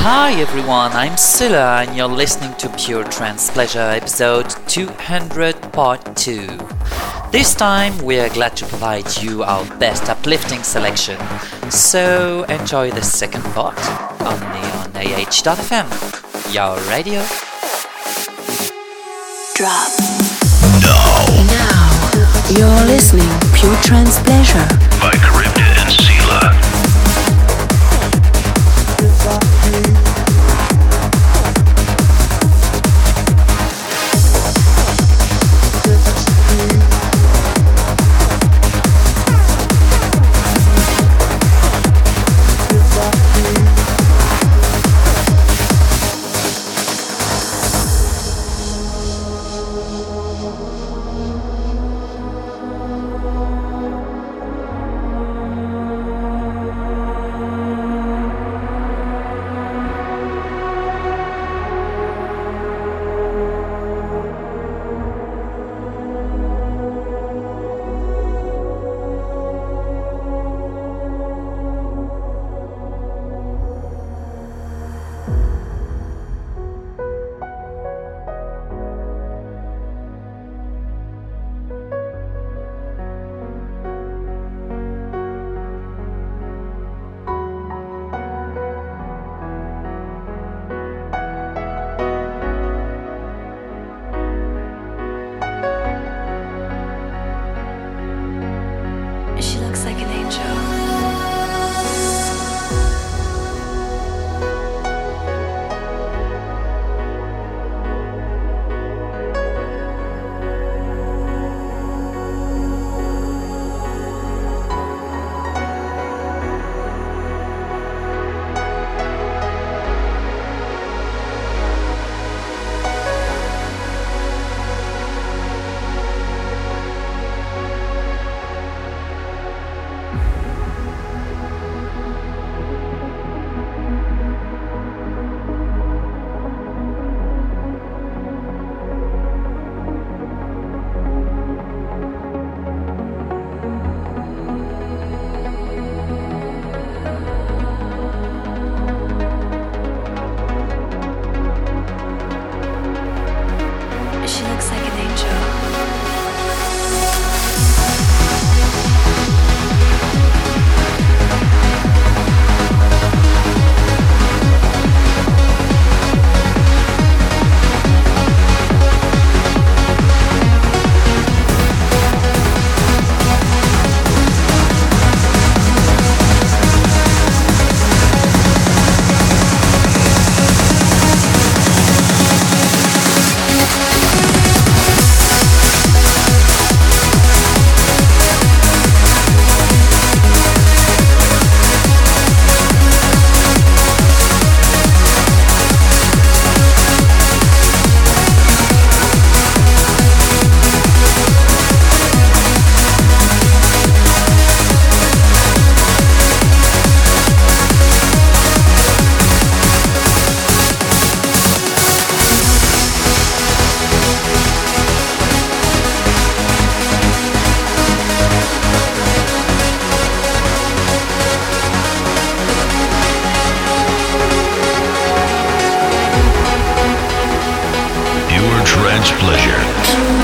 Hi everyone, I'm Silla and you're listening to Pure Trance Pleasure episode 200 part 2. This time we are glad to provide you our best uplifting selection, so enjoy the second part only on AH.fm, your radio. Drop. Now. Now, you're listening Pure Trance Pleasure. By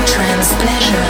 Trance pleasure.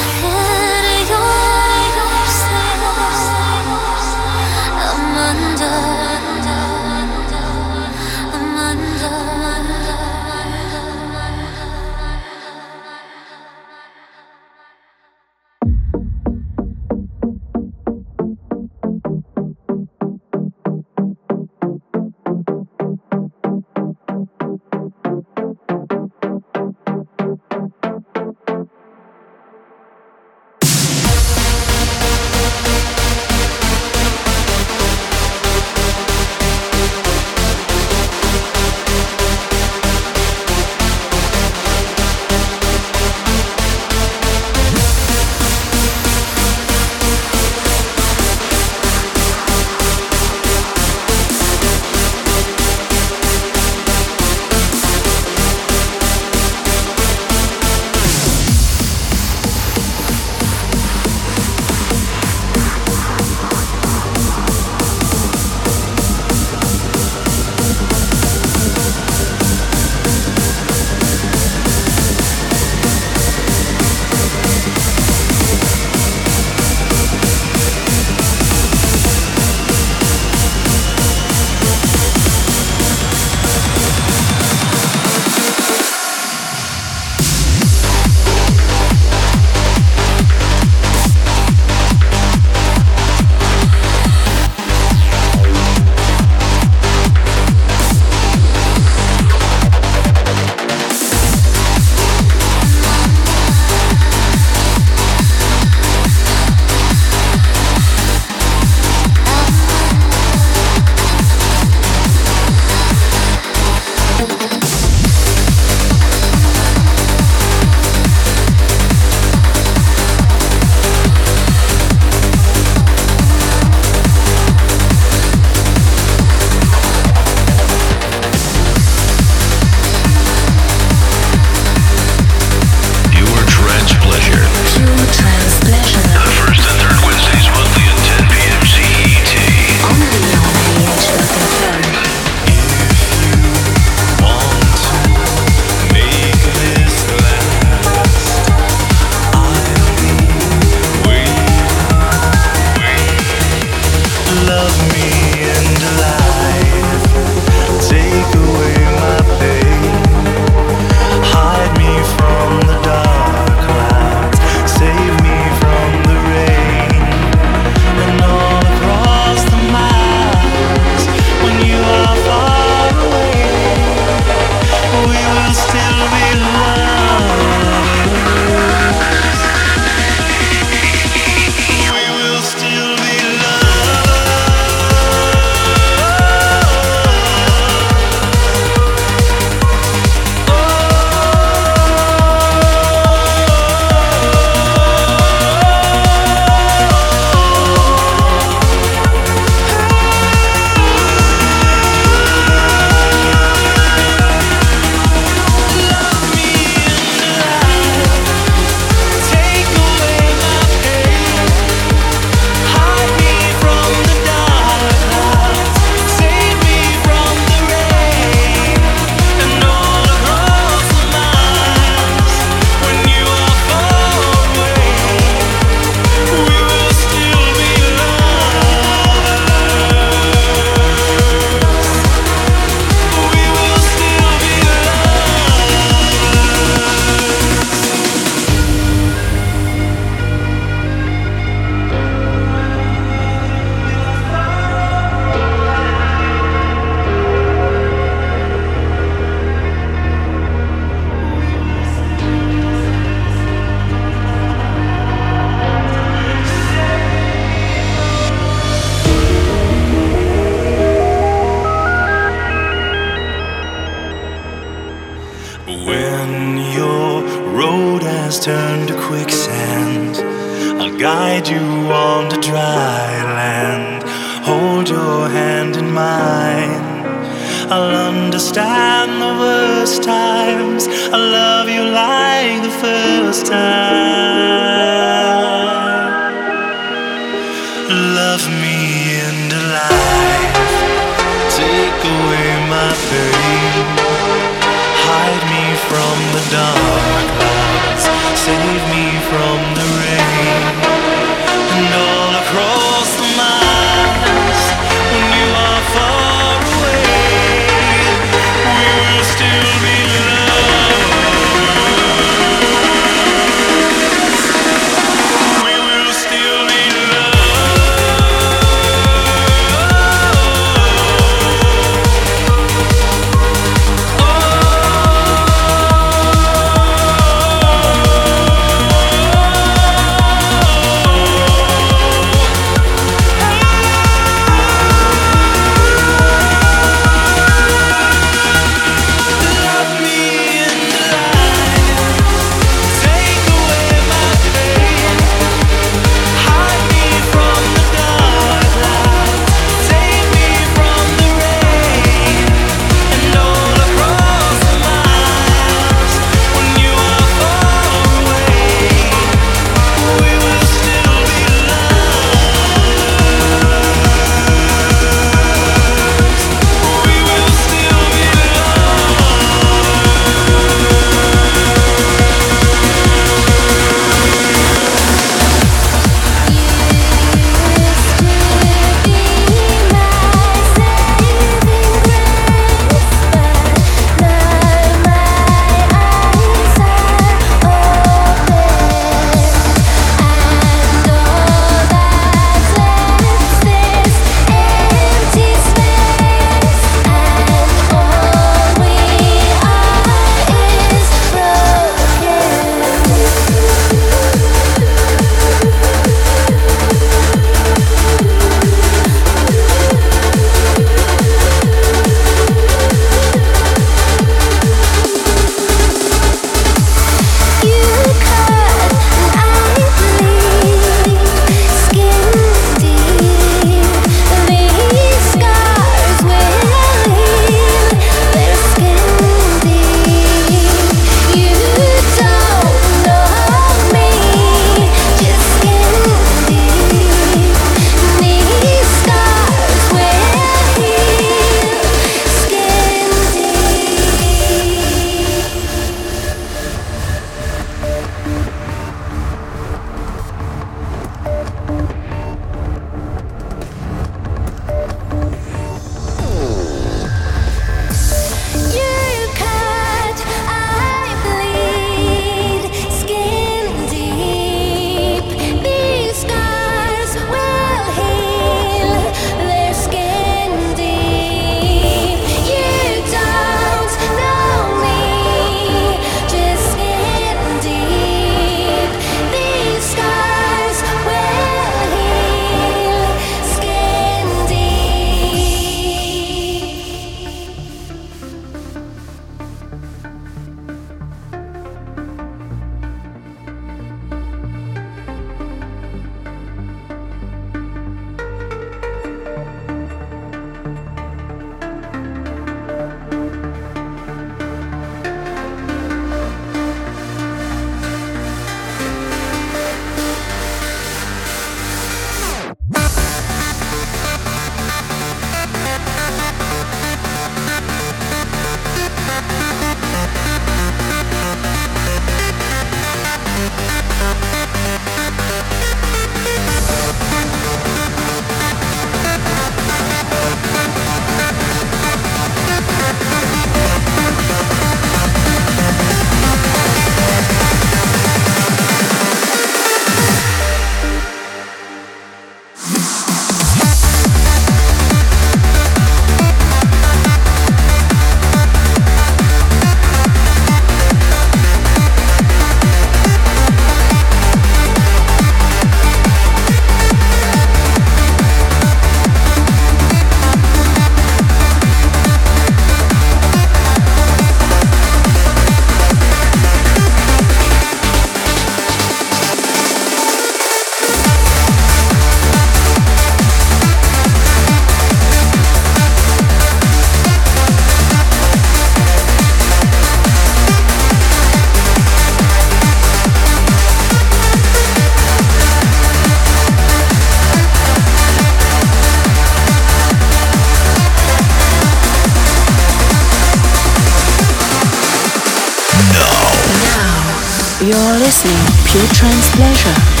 Pure Trance Pleasure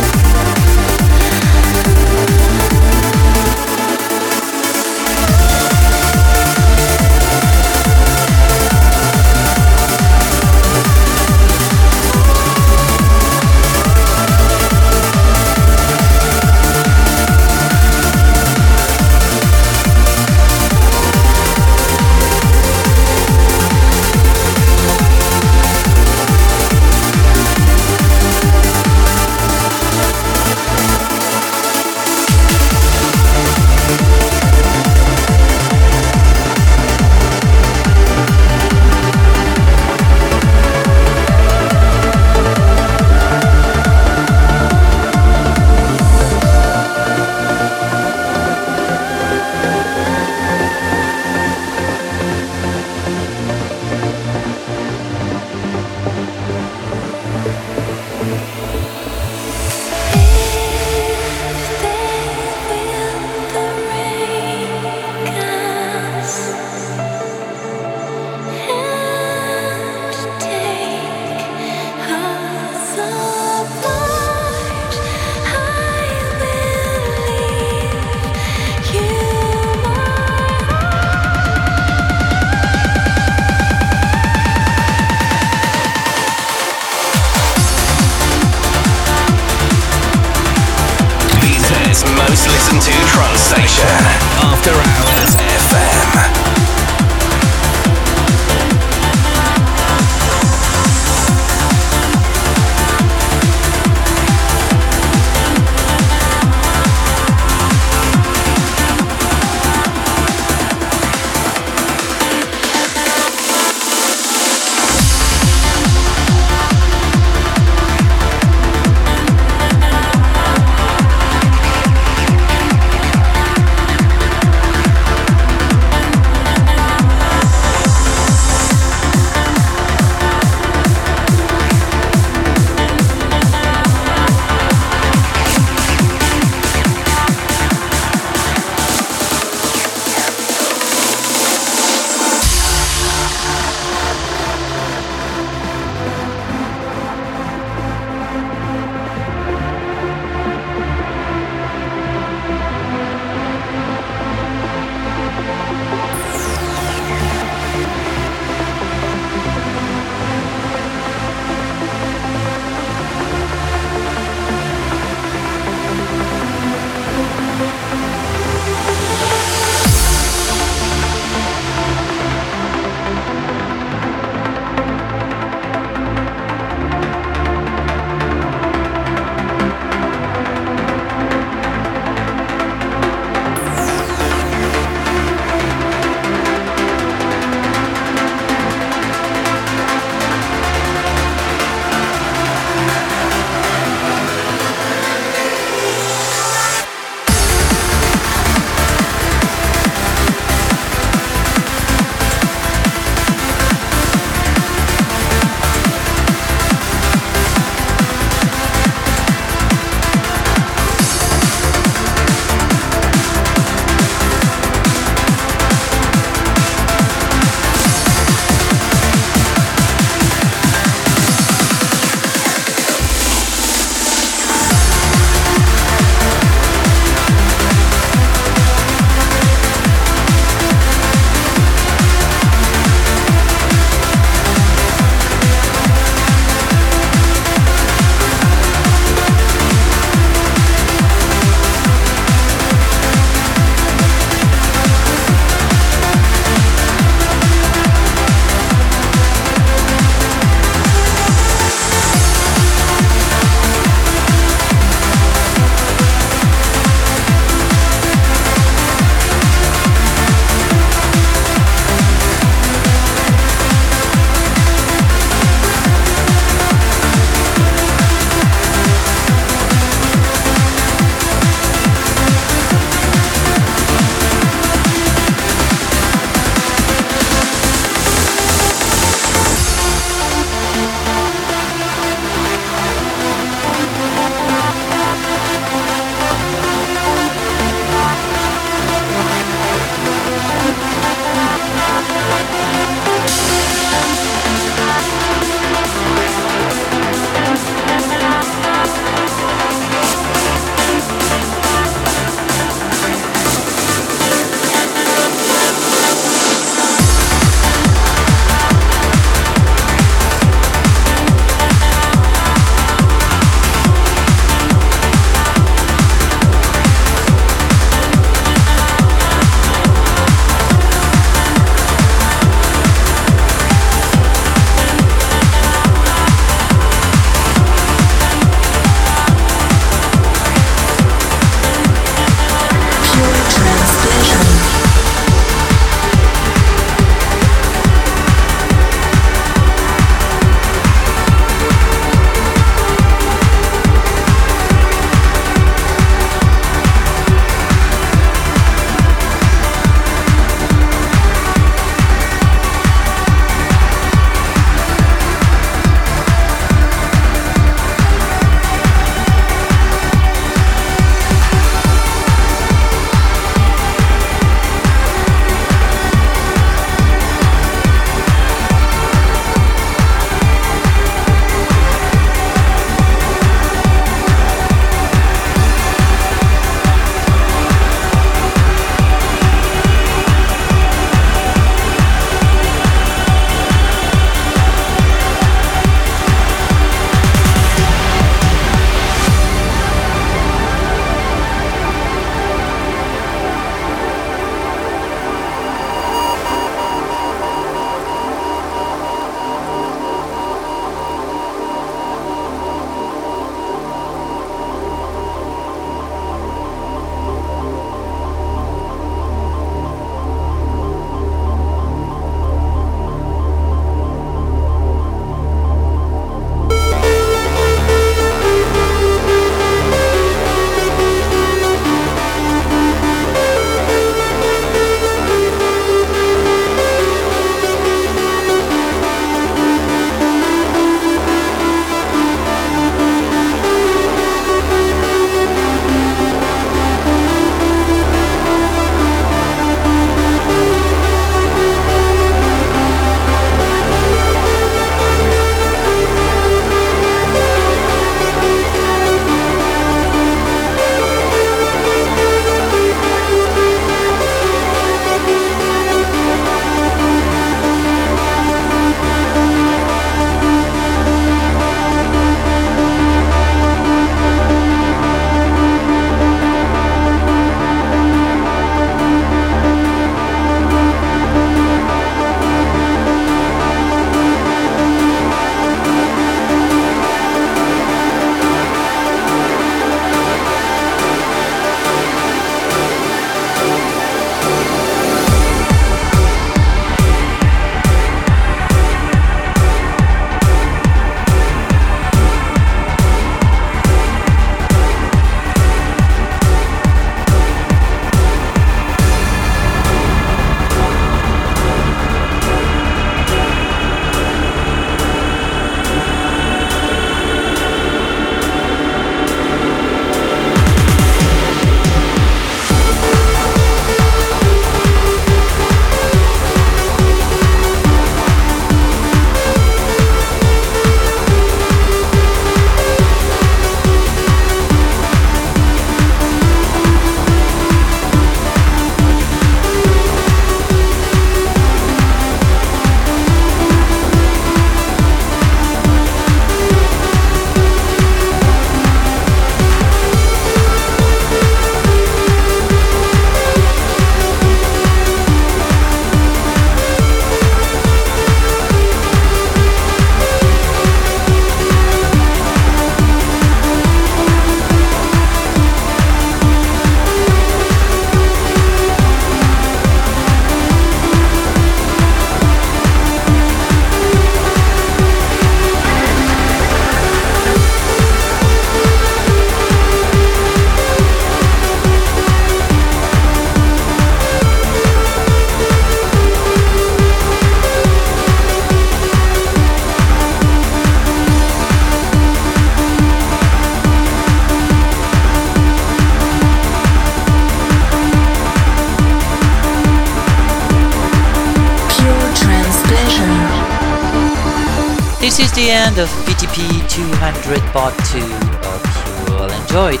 end of PTP 200 Part 2. Hope you all enjoyed.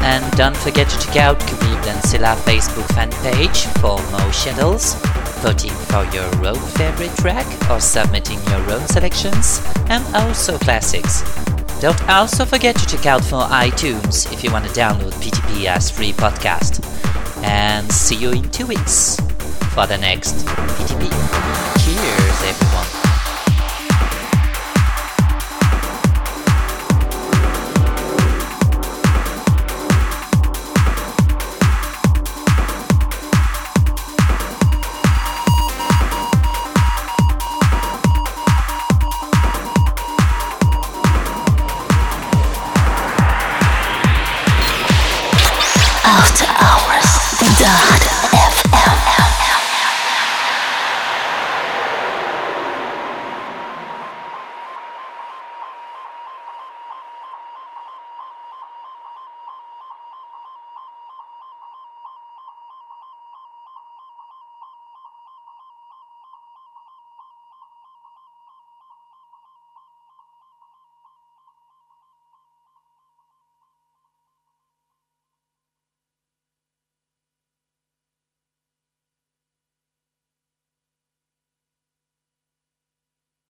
And don't forget to check out Karybde and Scylla Facebook fan page for more channels, voting for your own favorite track or submitting your own selections, and also classics. Don't also forget to check out for iTunes if you want to download PTP as free podcast. And see you in two weeks for the next PTP. Cheers, everyone.